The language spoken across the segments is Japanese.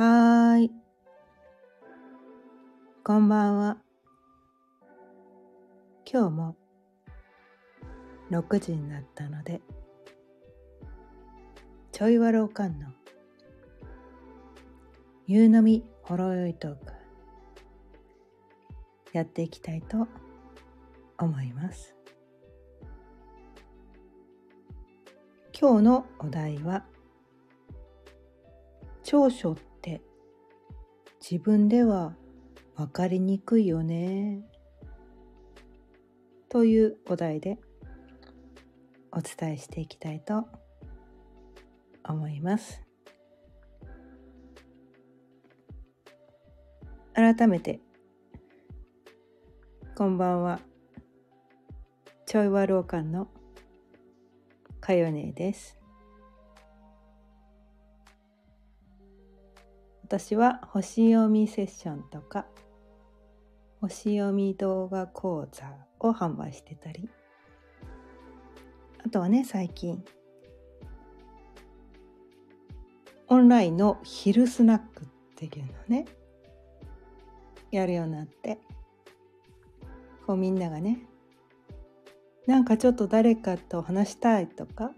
はーい。こんばんは。今日も6時になったので、ちょいわろうかんの夕飲みほろよいトークやっていきたいと思います。今日のお題は長所自分では分かりにくいよね。というお題でお伝えしていきたいと思います。改めてこんばんは。ちょいわろうかんのかよねです。私は星読みセッションとか星読み動画講座を販売してたりあとはね最近オンラインの昼スナックっていうのねやるようになってこうみんながねなんかちょっと誰かと話したいとか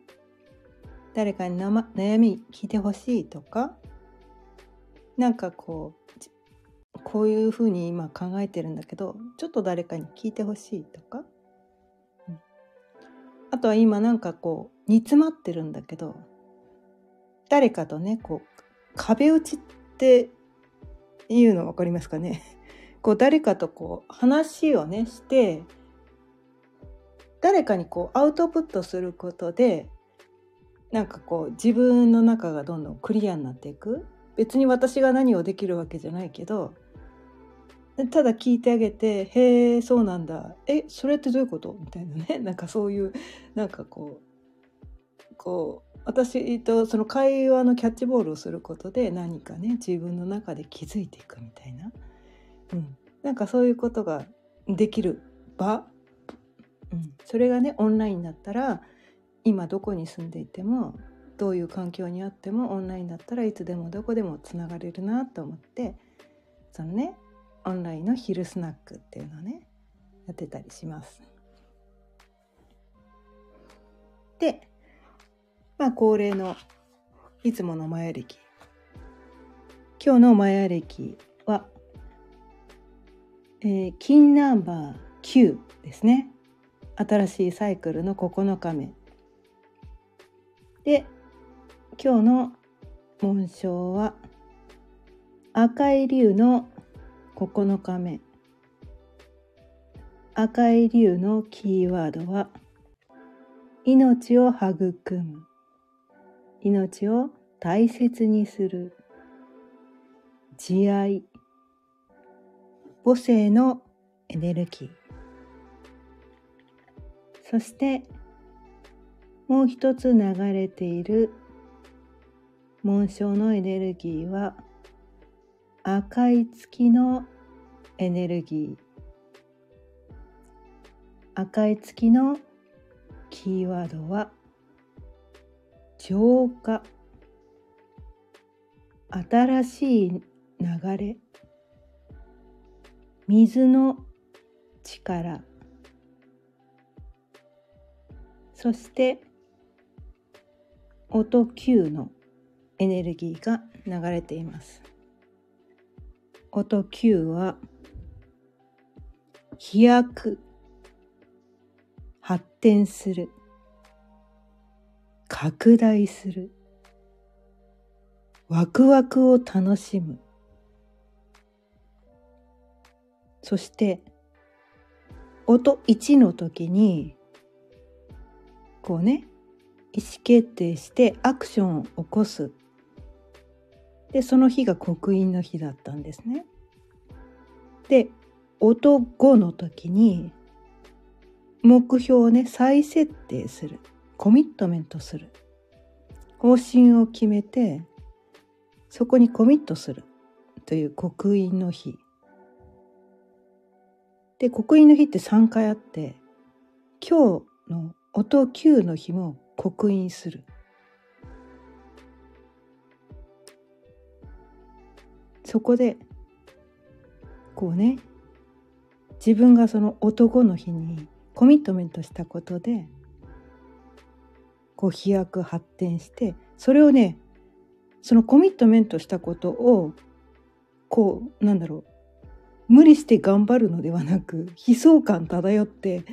誰かに悩み聞いてほしいとかなんかこうこういうふうに今考えてるんだけどちょっと誰かに聞いてほしいとか、うん、あとは今なんかこう煮詰まってるんだけど誰かとねこう壁打ちっていうの分かりますかね？こう誰かとこう話をねして誰かにこうアウトプットすることでなんかこう自分の中がどんどんクリアになっていく。別に私が何をできるわけじゃないけどただ聞いてあげて「へえそうなんだ。えそれってどういうこと?」みたいなね。なんかそういうなんかこうこう私とその会話のキャッチボールをすることで何かね自分の中で気づいていくみたいな、うん、なんかそういうことができる場、うん、それがねオンラインだったら今どこに住んでいてもどういう環境にあってもオンラインだったらいつでもどこでもつながれるなと思ってそのねオンラインの昼スナックっていうのをねやってたりします。でまあ恒例のいつものマヤ歴今日のマヤ歴は、えー、金ナンバー9ですね。新しいサイクルの9日目。で今日の紋章は赤い竜の9日目。赤い竜のキーワードは命を育む。命を大切にする。慈愛。母性のエネルギー。そしてもう一つ流れている紋章のエネルギーは赤い月のエネルギー。赤い月のキーワードは浄化。新しい流れ。水の力。そして音9のエネルギーが流れています。音9は飛躍発展する拡大するワクワクを楽しむ。そして音1の時にこうね意思決定してアクションを起こす。でその日が刻印の日だったんですね。で音5の時に目標をね再設定する。コミットメントする。方針を決めてそこにコミットする。という刻印の日。で刻印の日って3回あって今日の音9の日も刻印する。そこでこうね自分がその男の日にコミットメントしたことでこう飛躍発展してそれをねそのコミットメントしたことをこうなんだろう無理して頑張るのではなく悲壮感漂って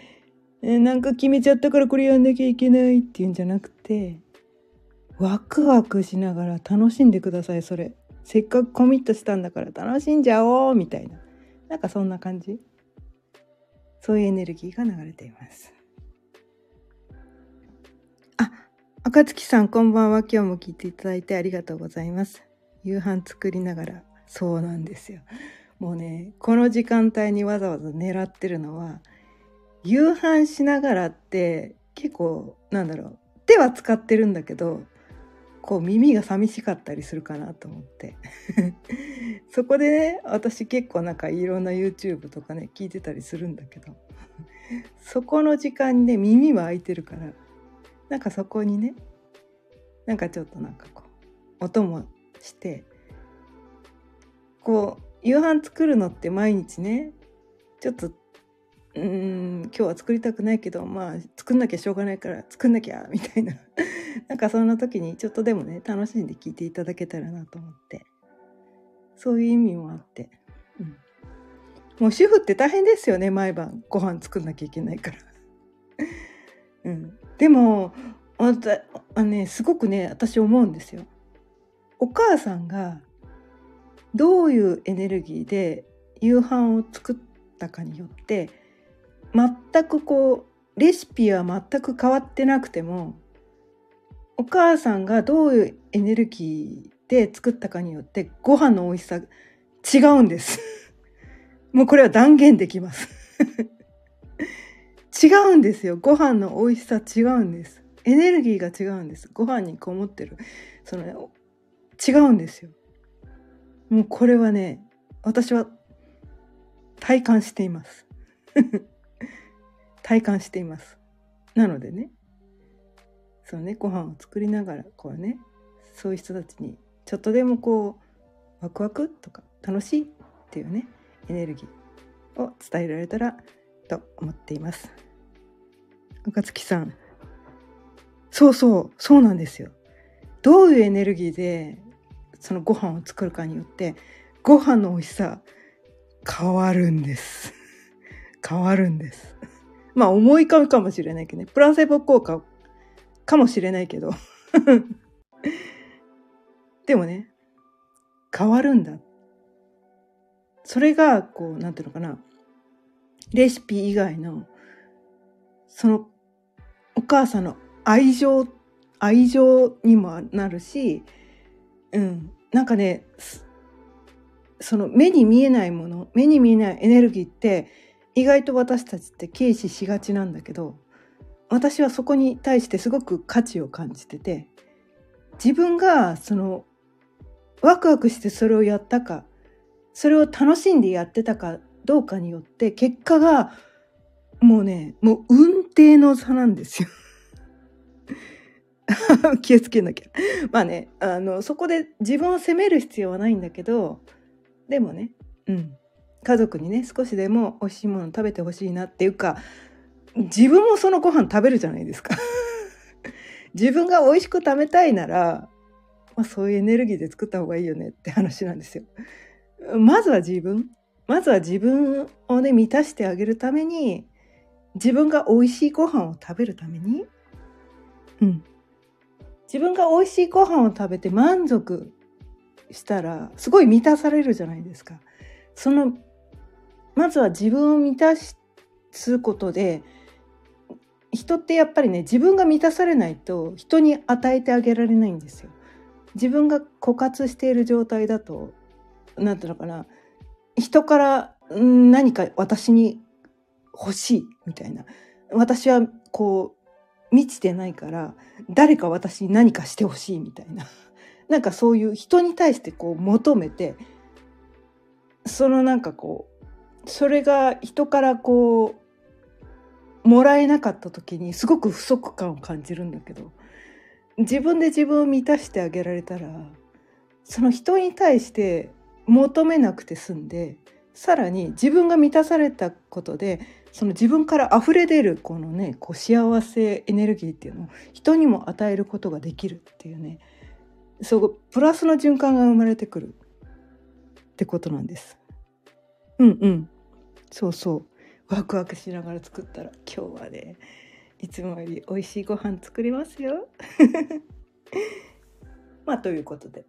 えなんか決めちゃったからこれやんなきゃいけないっていうんじゃなくてワクワクしながら楽しんでくださいそれ。せっかくコミットしたんだから楽しんじゃおうみたいな。なんかそんな感じ。そういうエネルギーが流れています。あ赤月さんこんばんは。今日も聞いていただいてありがとうございます。夕飯作りながら。そうなんですよ。もうねこの時間帯にわざわざ狙ってるのは夕飯しながらって結構なんだろう。手は使ってるんだけどこう耳が寂しかったりするかなと思って。そこでね私結構なんかいろんな YouTube とかね聞いてたりするんだけど。そこの時間にね耳は開いてるからなんかそこにねなんかちょっとなんかこう音もしてこう夕飯作るのって毎日ねちょっとうん今日は作りたくないけどまあ作んなきゃしょうがないから作んなきゃみたいな。なんかそんな時にちょっとでもね楽しんで聞いていただけたらなと思って。そういう意味もあって、うん、もう主婦って大変ですよね毎晩ご飯作んなきゃいけないから、うん、でもああねすごくね私思うんですよ。お母さんがどういうエネルギーで夕飯を作ったかによって全くこうレシピは全く変わってなくてもお母さんがどういうエネルギーで作ったかによってご飯の美味しさ違うんです。もうこれは断言できます。違うんですよ。ご飯の美味しさ違うんです。エネルギーが違うんです。ご飯にこもってる。その違うんですよ。もうこれはね私は体感しています。体感しています。なのでねそうねご飯を作りながらこうねそういう人たちにちょっとでもこうワクワクとか楽しいっていうねエネルギーを伝えられたらと思っています。赤月さん。そうそうそうなんですよ。どういうエネルギーでそのご飯を作るかによってご飯の美味しさ変わるんです。変わるんです。まあ思い浮かぶかもしれないけどね。プラセボ効果かもしれないけど。でもね変わるんだ。それがこうなんていうのかな。レシピ以外のそのお母さんの愛情愛情にもなるしうん、なんかねその目に見えないもの目に見えないエネルギーって意外と私たちって軽視しがちなんだけど私はそこに対してすごく価値を感じてて自分がそのワクワクしてそれをやったかそれを楽しんでやってたかどうかによって結果がもうねもう運転の差なんですよ 気をつけなきゃ。まあね、あの、そこで自分を責める必要はないんだけど、でもね、うん。家族にね、少しでも美味しいもの食べてほしいなっていうか、自分もそのご飯食べるじゃないですか。自分が美味しく食べたいなら、まあ、そういうエネルギーで作った方がいいよねって話なんですよ。まずは自分。まずは自分をね、満たしてあげるために、自分が美味しいご飯を食べるために、うん。自分が美味しいご飯を食べて満足したらすごい満たされるじゃないですか。そのまずは自分を満たすことで人ってやっぱりね自分が満たされないと人に与えてあげられないんですよ。自分が枯渇している状態だと何ていうのかな。人から何か私に欲しいみたいな。私はこう満ちてないから誰か私に何かしてほしいみたいな。なんかそういう人に対してこう求めてそのなんかこうそれが人からこうもらえなかった時にすごく不足感を感じるんだけど自分で自分を満たしてあげられたらその人に対して求めなくて済んでさらに自分が満たされたことでその自分から溢れ出るこのねこう幸せエネルギーっていうのを人にも与えることができるっていうねそうプラスの循環が生まれてくるってことなんです。うんうんそうそうワクワクしながら作ったら今日はねいつもより美味しいご飯作りますよ。まあということで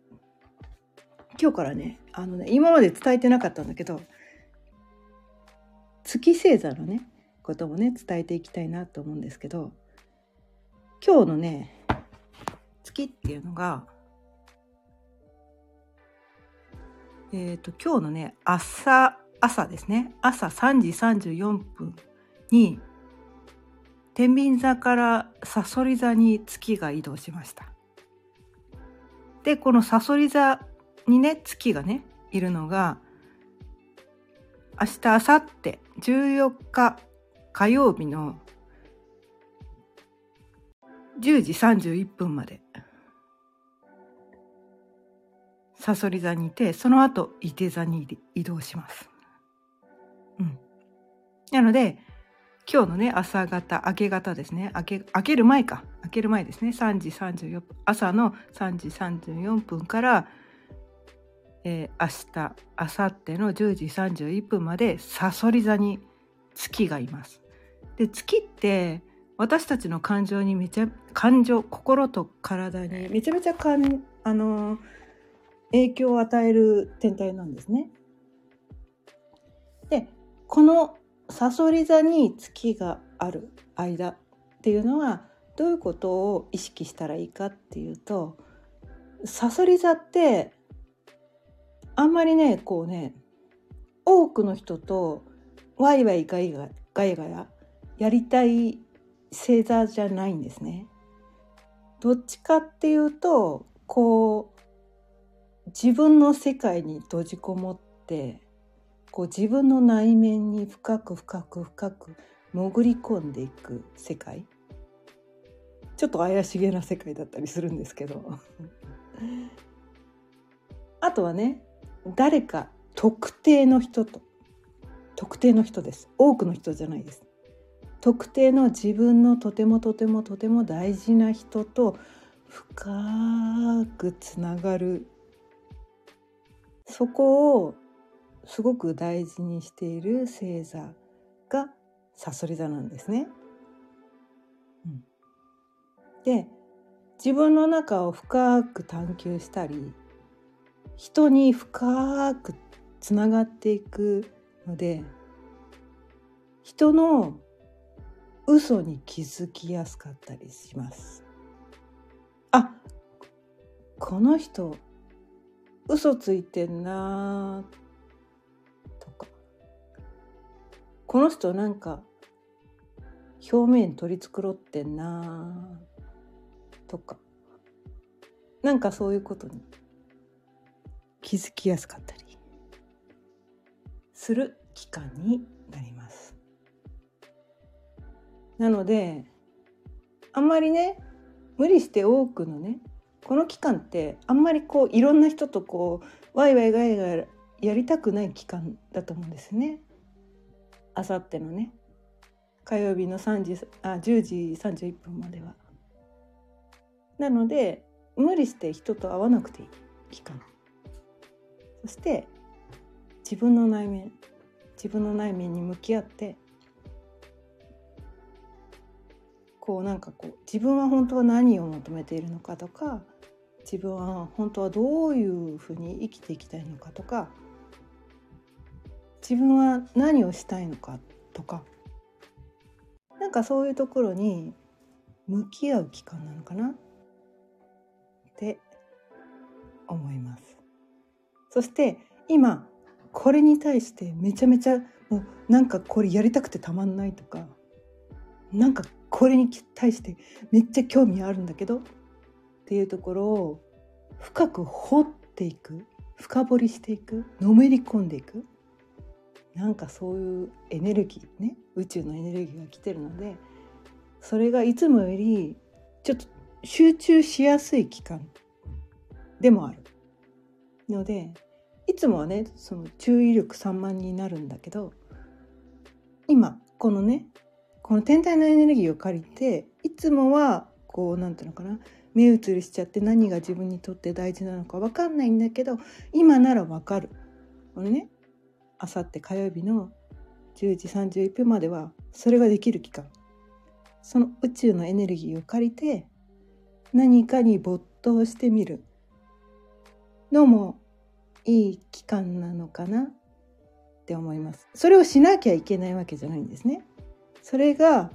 今日からねあのね今まで伝えてなかったんだけど月星座のねこともね伝えていきたいなと思うんですけど今日のね月っていうのがえっ、ー、と今日のね朝朝ですね朝3時34分に天秤座からさそり座に月が移動しました。でこのさそり座にね月がねいるのが明日明後日14日火曜日の10時31分までさそり座にいてその後伊手座に移動します。うん、なので今日のね朝方明け方ですね明け明ける前か明ける前ですね3時34分朝の3時34分からえー、明日明後日の10時31分までさそり座に月がいます。で月って私たちの感情にめちゃ感情心と体にめちゃめちゃかんあの影響を与える天体なんですね。でこのさそり座に月がある間っていうのはどういうことを意識したらいいかっていうとさそり座ってあんまりねこうね多くの人とワイワイガイガガヤガヤやりたい星座じゃないんですね。どっちかっていうとこう自分の世界に閉じこもってこう自分の内面に深く深く深く潜り込んでいく世界。ちょっと怪しげな世界だったりするんですけど。あとはね誰か特定の人と特定の人です。多くの人じゃないです。特定の自分のとてもとてもとても大事な人と深くつながる。そこをすごく大事にしている星座がさそり座なんですね。うん、で自分の中を深く探求したり人に深くつながっていくので人の嘘に気づきやすかったりします。あこの人嘘ついてんなとこの人なんか表面取り繕ってんなとかなんかそういうことに気づきやすかったりする期間になります。なのであんまりね無理して多くのねこの期間ってあんまりこういろんな人とこうワイワイガイガイやりたくない期間だと思うんですね。あさってのね火曜日の3時あ10時31分までは。なので無理して人と会わなくていい期間そして自分の内面自分の内面に向き合ってこうなんかこう自分は本当は何を求めているのかとか自分は本当はどういうふうに生きていきたいのかとか自分は何をしたいのかとかなんかそういうところに向き合う期間なのかなって思います。そして今これに対してめちゃめちゃもうなんかこれやりたくてたまんないとかなんかこれに対してめっちゃ興味あるんだけどっていうところを深く掘っていく深掘りしていくのめり込んでいくなんかそういうエネルギーね宇宙のエネルギーが来てるのでそれがいつもよりちょっと集中しやすい期間でもあるのでいつもはねその注意力散漫になるんだけど今このねこの天体のエネルギーを借りていつもはこう何て言うのかな目移りしちゃって何が自分にとって大事なのか分かんないんだけど今なら分かる。これねあさって火曜日の10時31分まではそれができる期間その宇宙のエネルギーを借りて何かに没頭してみるのもいい期間なのかなって思います。それをしなきゃいけないわけじゃないんですね。それが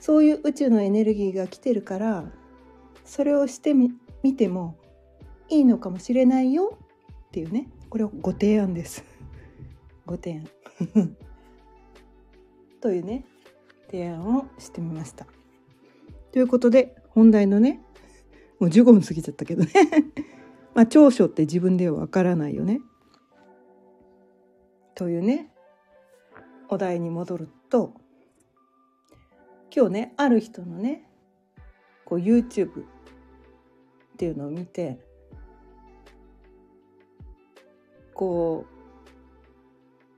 そういう宇宙のエネルギーが来てるからそれをしてみ見てもいいのかもしれないよっていうねこれをご提案です。ご提案 というね提案をしてみました。ということで本題のねもう15分過ぎちゃったけどね まあ長所って自分ではわからないよね。というねお題に戻ると今日ねある人のねこう YouTube っていうのを見てこう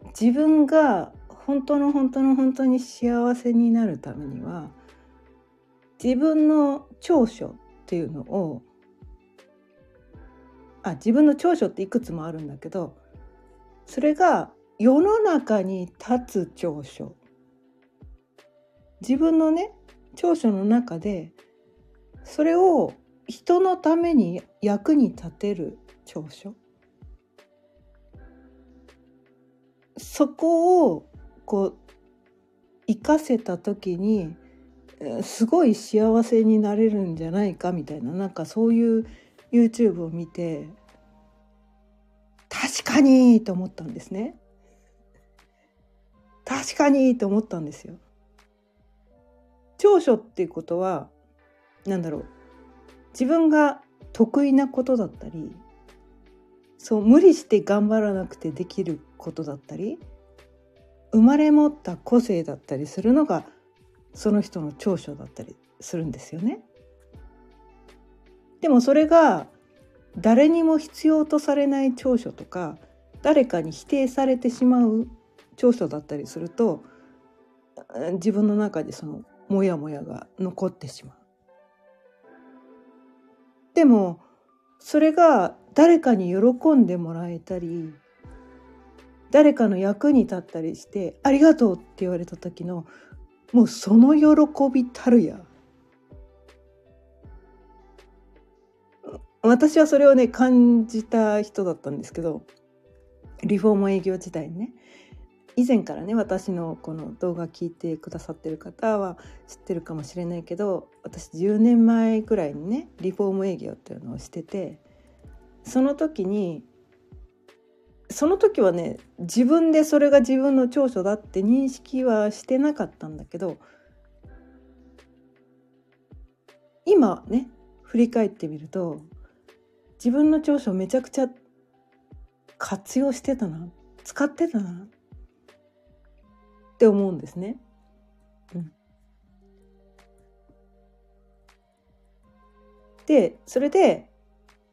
自分が本当の本当の本当に幸せになるためには自分の長所っていうのをあ自分の長所っていくつもあるんだけどそれが世の中に立つ長所。自分のね長所の中でそれを人のために役に立てる長所。そこをこう生かせた時にすごい幸せになれるんじゃないかみたいななんかそういう YouTube を見て確かにと思ったんですね。確かにと思ったんですよ。長所っていうことは何だろう自分が得意なことだったりそう無理して頑張らなくてできることだったり生まれ持った個性だったりするのがその人の長所だったりするんですよね。でもそれが誰にも必要とされない長所とか誰かに否定されてしまう長所だったりすると自分の中でそのモヤモヤが残ってしまう。でもそれが誰かに喜んでもらえたり誰かの役に立ったりして「ありがとう」って言われた時のもうその喜びたるや。私はそれをね感じた人だったんですけどリフォーム営業時代にね以前からね私のこの動画聞いてくださってる方は知ってるかもしれないけど私10年前ぐらいにねリフォーム営業っていうのをしててその時にその時はね自分でそれが自分の長所だって認識はしてなかったんだけど今ね振り返ってみると自分の長所めちゃくちゃ活用してたな使ってたなって思うんですね。でそれで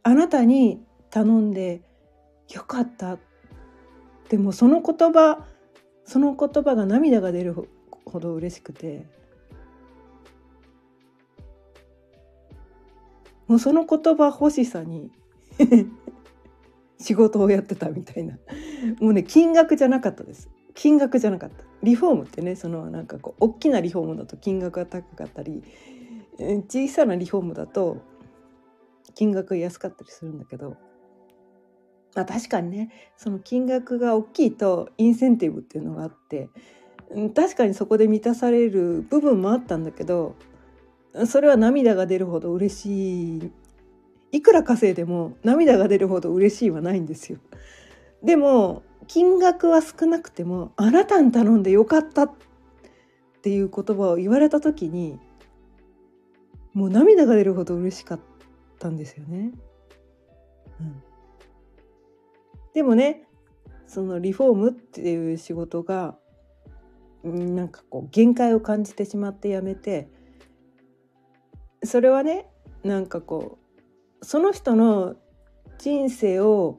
あなたに頼んでよかったでもその言葉その言葉が涙が出るほど嬉しくてもうその言葉欲しさに 仕事をやってたみたいな。もうね金額じゃなかったです。金額じゃなかった。リフォームってねそのなんかこう大きなリフォームだと金額が高かったり小さなリフォームだと金額が安かったりするんだけどまあ確かにねその金額が大きいとインセンティブっていうのがあって確かにそこで満たされる部分もあったんだけどそれは涙が出るほど嬉しいいくら稼いでも涙が出るほど嬉しいはないんですよ。でも金額は少なくてもあなたに頼んでよかったっていう言葉を言われた時にもう涙が出るほど嬉しかったんですよね。うん、でもねそのリフォームっていう仕事がなんかこう限界を感じてしまってやめてそれはねなんかこうその人の人生を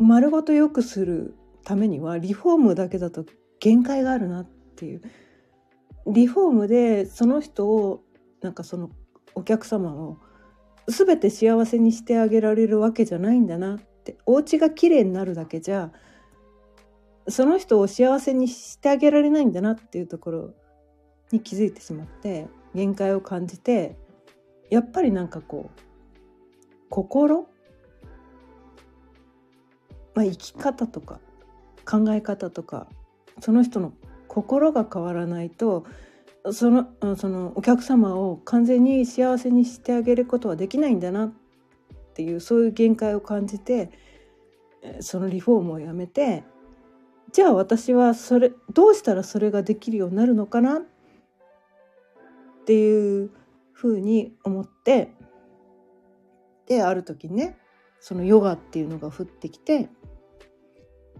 丸ごと良くするためにはリフォームだけだと限界があるなっていう。リフォームでその人をなんかそのお客様を全て幸せにしてあげられるわけじゃないんだなってお家が綺麗になるだけじゃその人を幸せにしてあげられないんだなっていうところに気づいてしまって限界を感じてやっぱりなんかこう心、まあ、生き方とか考え方とかその人の心が変わらないとそのそのお客様を完全に幸せにしてあげることはできないんだなっていうそういう限界を感じてそのリフォームをやめてじゃあ私はそれどうしたらそれができるようになるのかな？っていうふうに思ってである時にねそのヨガっていうのが降ってきて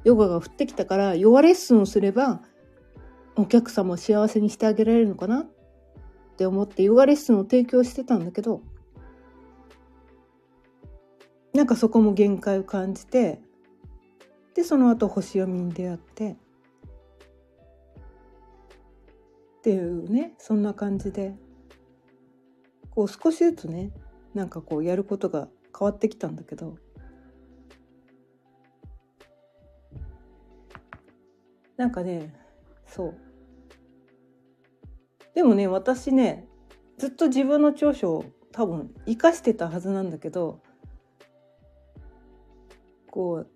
ヨガが降ってきたからヨガレッスンをすればお客様を幸せにしてあげられるのかな？って思ってヨガレッスンを提供してたんだけどなんかそこも限界を感じてでその後星読みに出会ってっていうねそんな感じでこう少しずつねなんかこうやることが変わってきたんだけどなんかねそう。でもね私ねずっと自分の長所を多分生かしてたはずなんだけどこ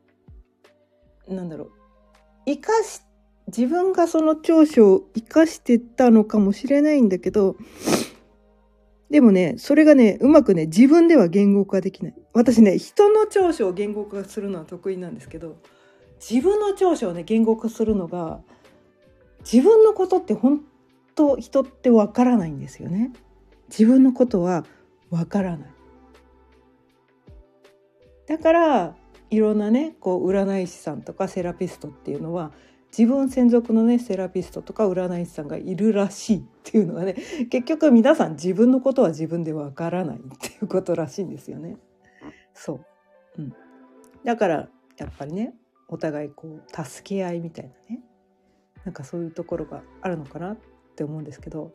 うなんだろう生かし自分がその長所を生かしてたのかもしれないんだけどでもねそれがねうまくね自分では言語化できない私ね人の長所を言語化するのは得意なんですけど自分の長所をね言語化するのが自分のことって本当人ってわからないんですよね。自分のことはわからない。だからいろんなねこう占い師さんとかセラピストっていうのは自分専属のねセラピストとか占い師さんがいるらしいっていうのはね結局皆さん自分のことは自分でわからないっていうことらしいんですよね。そう、うん、だからやっぱりねお互いこう助け合いみたいなねなんかそういうところがあるのかなって思うんですけど。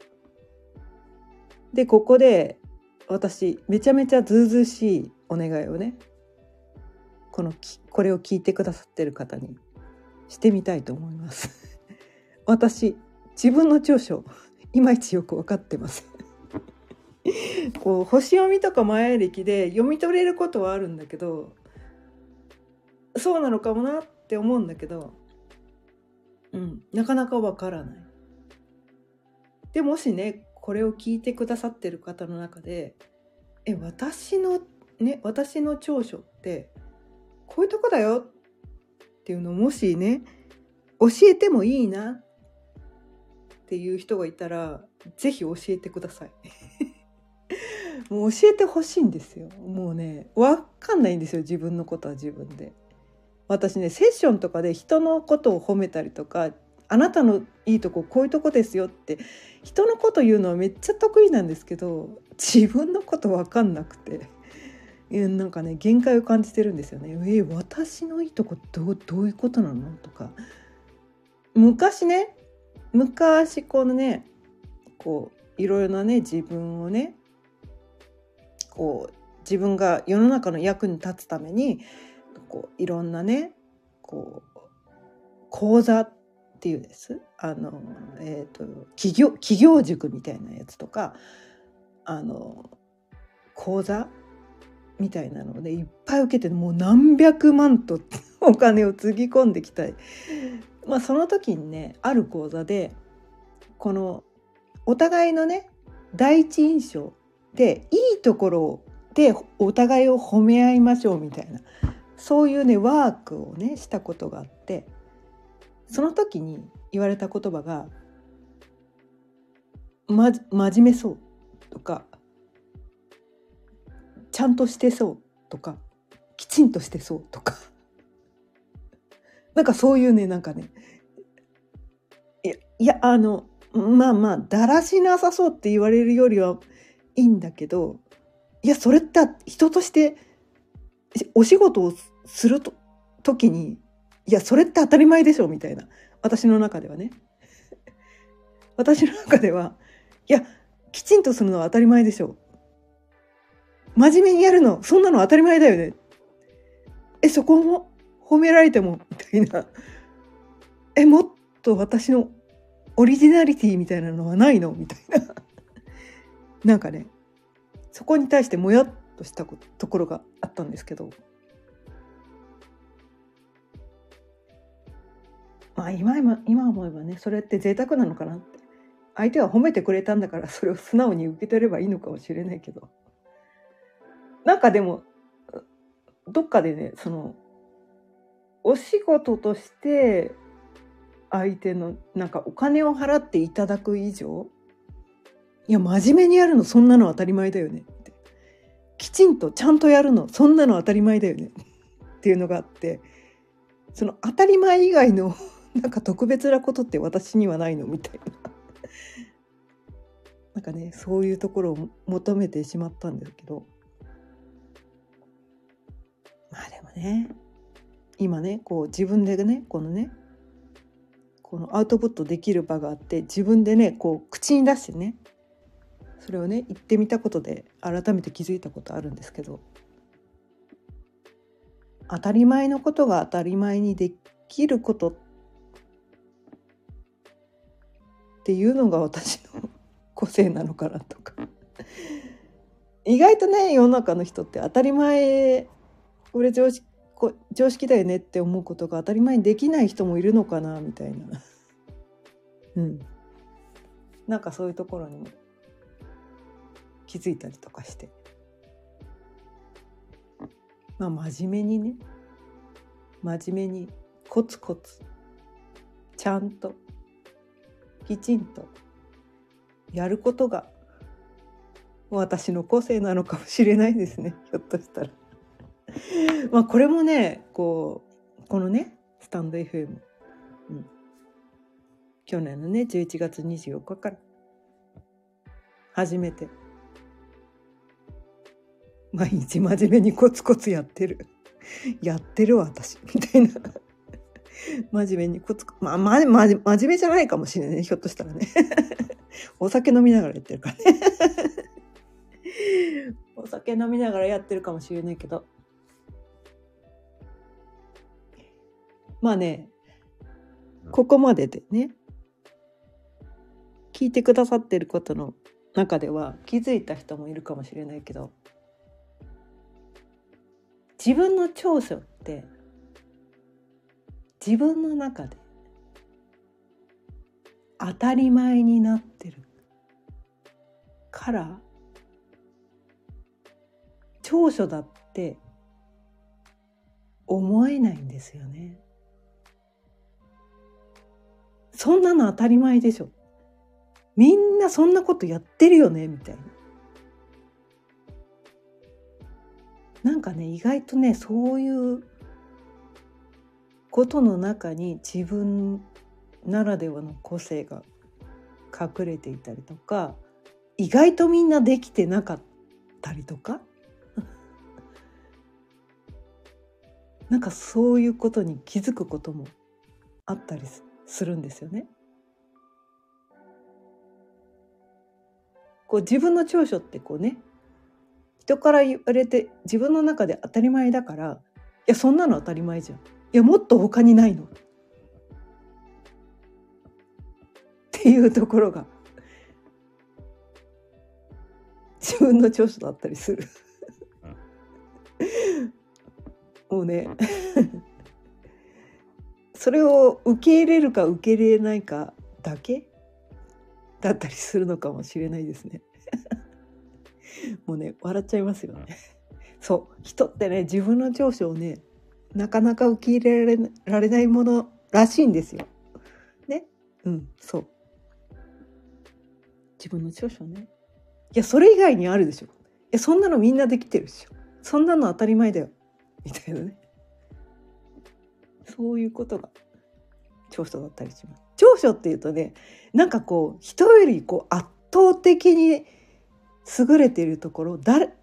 でここで私めちゃめちゃずうずうしいお願いをねこのこれを聞いてくださってる方にしてみたいと思います 私自分の長所いまいちよく分かってます こう星読みとか前歴で読み取れることはあるんだけどそうなのかもなって思うんだけどうん、なかなかわからない。でもしねこれを聞いてくださってる方の中でえ私のね私の長所ってこういうとこだよっていうのをもしね教えてもいいなっていう人がいたら是非教えてください。もう教えてほしいんですよ。もうね分かんないんですよ自分のことは自分で。私ねセッションとかで人のことを褒めたりとかあなたのいいとここういうとこですよって人のこと言うのはめっちゃ得意なんですけど自分のこと分かんなくてなんかね限界を感じてるんですよね。えー、私のいいとこどうどういうことなの？とか。昔ね昔このねこういろいろなね自分をねこう自分が世の中の役に立つためにこういろんなねこう講座っていうです。あの、えーと、企業企業塾みたいなやつとかあの講座みたいなのでいっぱい受けてもう何百万と お金をつぎ込んできたい、まあ、その時にねある講座でこのお互いのね第一印象でいいところでお互いを褒め合いましょうみたいなそういうねワークをねしたことがあってその時に言われた言葉が「ま、真面目そう」とか「ちゃんとしてそう」とか「きちんとしてそう」とか。なんかそういうねなんかねいやいやあのまあまあだらしなさそうって言われるよりはいいんだけどいやそれって人としてお仕事をすると時にいやそれって当たり前でしょみたいな私の中ではね。私の中ではいやきちんとするのは当たり前でしょ。真面目にやるのそんなの当たり前だよね。えそこも褒められてもみたいな。えもっと私のオリジナリティみたいなのはないの？みたいな。なんかねそこに対してもやっとしたところがあったんですけど。まあ今今思えばねそれって贅沢なのかなって。相手は褒めてくれたんだからそれを素直に受け取ればいいのかもしれないけど。なんかでもどっかでねそのお仕事として相手のなんかお金を払っていただく以上いや真面目にやるのそんなの当たり前だよねって。きちんとちゃんとやるのそんなの当たり前だよねっていうのがあってその当たり前以外の なんか特別なことって私にはないのみたいな。なんかねそういうところを求めてしまったんですけど。まあでもね。今ねこう自分でねこのねこのアウトプットできる場があって自分でねこう口に出してねそれをね言ってみたことで改めて気づいたことあるんですけど当たり前のことが当たり前にできることっていうのが私の個性なのかなとか。意外とね世の中の人って当たり前俺常識こ常識だよねって思うことが当たり前にできない人もいるのかなみたいな。うん。なんかそういうところにも気づいたりとかして。まあ真面目にね。真面目にコツコツちゃんときちんとやることが私の個性なのかもしれないですね。ひょっとしたら。まあこれもねこうこのねスタンド FM、うん、去年のね11月24日から。初めて。毎日真面目にコツコツやってる。やってるわ私。みたいな。真面目にコツコツ。まあ、ま、ま、真面目じゃないかもしれないね。ひょっとしたらね。お酒飲みながらやってるからね。お酒飲みながらやってるかもしれないけど。まあねここまででね聞いてくださってることの中では気づいた人もいるかもしれないけど自分の長所って自分の中で当たり前になってるから長所だって思えないんですよね。そんなの当たり前でしょ。みんなそんなことやってるよねみたいな。なんかね意外とねそういうことの中に自分ならではの個性が隠れていたりとか意外とみんなできてなかったりとか？なんかそういうことに気づくこともあったりするるんですよね。こう自分の長所ってこうね人から言われて自分の中で当たり前だからいやそんなの当たり前じゃん。いやもっと他にないの。っていうところが自分の長所だったりする。もうねそれを受け入れるか受け入れないかだけ？だったりするのかもしれないですね。もうね笑っちゃいますよね。そう人ってね自分の長所をねなかなか受け入れられられないものらしいんですよ。ね？うんそう。自分の長所ね。いやそれ以外にあるでしょ。いやそんなのみんなできてるでしょ。そんなの当たり前だよ。みたいなね。そういうことが長所だったりします。長所っていうとねなんかこう人よりこう圧倒的に優れているところ誰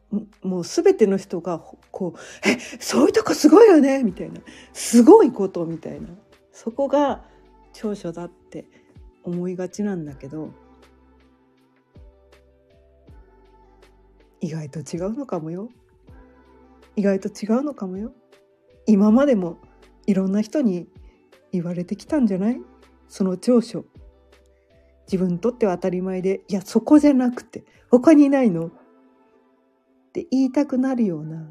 もう全ての人がこう「えそういうとこすごいよね」みたいな。すごいことみたいな。そこが長所だって思いがちなんだけど意外と違うのかもよ。意外と違うのかもよ。今までもいろんな人に言われてきたんじゃない？その長所。自分にとっては当たり前でいやそこじゃなくて他にないの？って言いたくなるような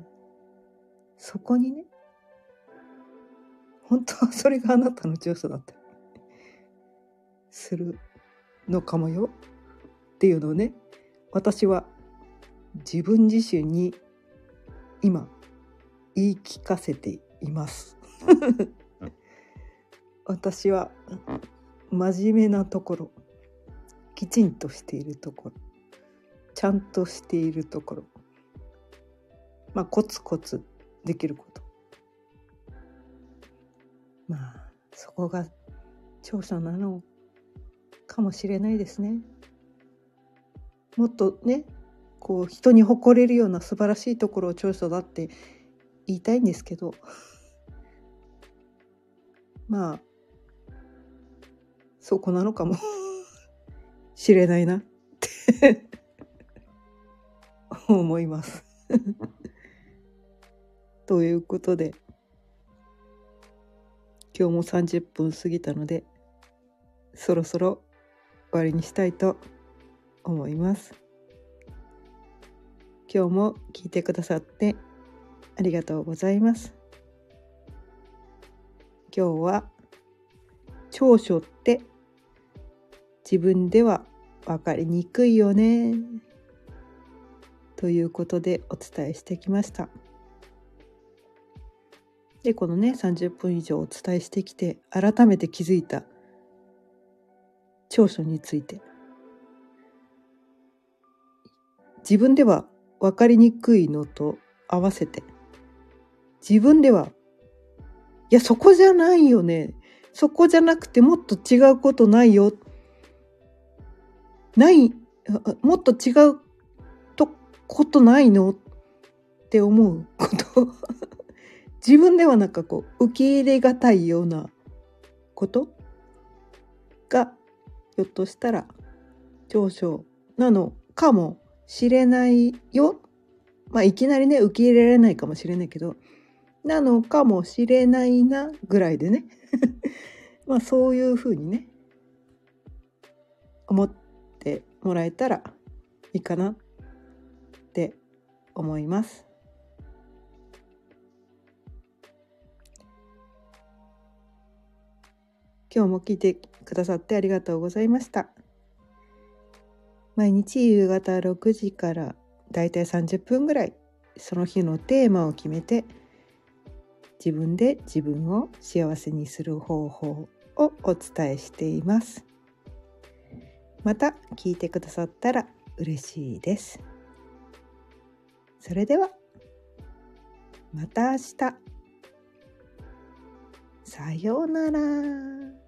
そこにね。本当はそれがあなたの長所だったりするのかもよ。っていうのをね私は自分自身に今言い聞かせています。私は真面目なところきちんとしているところちゃんとしているところまあコツコツできること。まあそこが長所なのかもしれないですね。もっとねこう人に誇れるような素晴らしいところを長所だって言いたいんですけどまあそこなのかも しれないなって思います ということで今日も30分過ぎたのでそろそろ終わりにしたいと思います。今日も聞いてくださってありがとうございます。今日は長所って自分では分かりにくいよねということでお伝えしてきました。でこのね30分以上お伝えしてきて改めて気づいた長所について自分では分かりにくいのと合わせて自分ではいやそこじゃないよね。そこじゃなくてもっと違うことないよ。ないもっと違うとことないの？って思う。こと。自分ではなんかこう受け入れがたいようなこと？がひょっとしたら長所なのかもしれないよ。まあ、いきなりね、受け入れられないかもしれないけど、なのかもしれないな、ぐらいでね。まあ、そういうふうにね、思ってもらえたらいいかなって思います。今日も聞いてくださってありがとうございました。毎日夕方6時からだいたい30分ぐらいその日のテーマを決めて自分で自分を幸せにする方法をお伝えしています。また聞いてくださったら嬉しいです。それではまた明日。さようなら。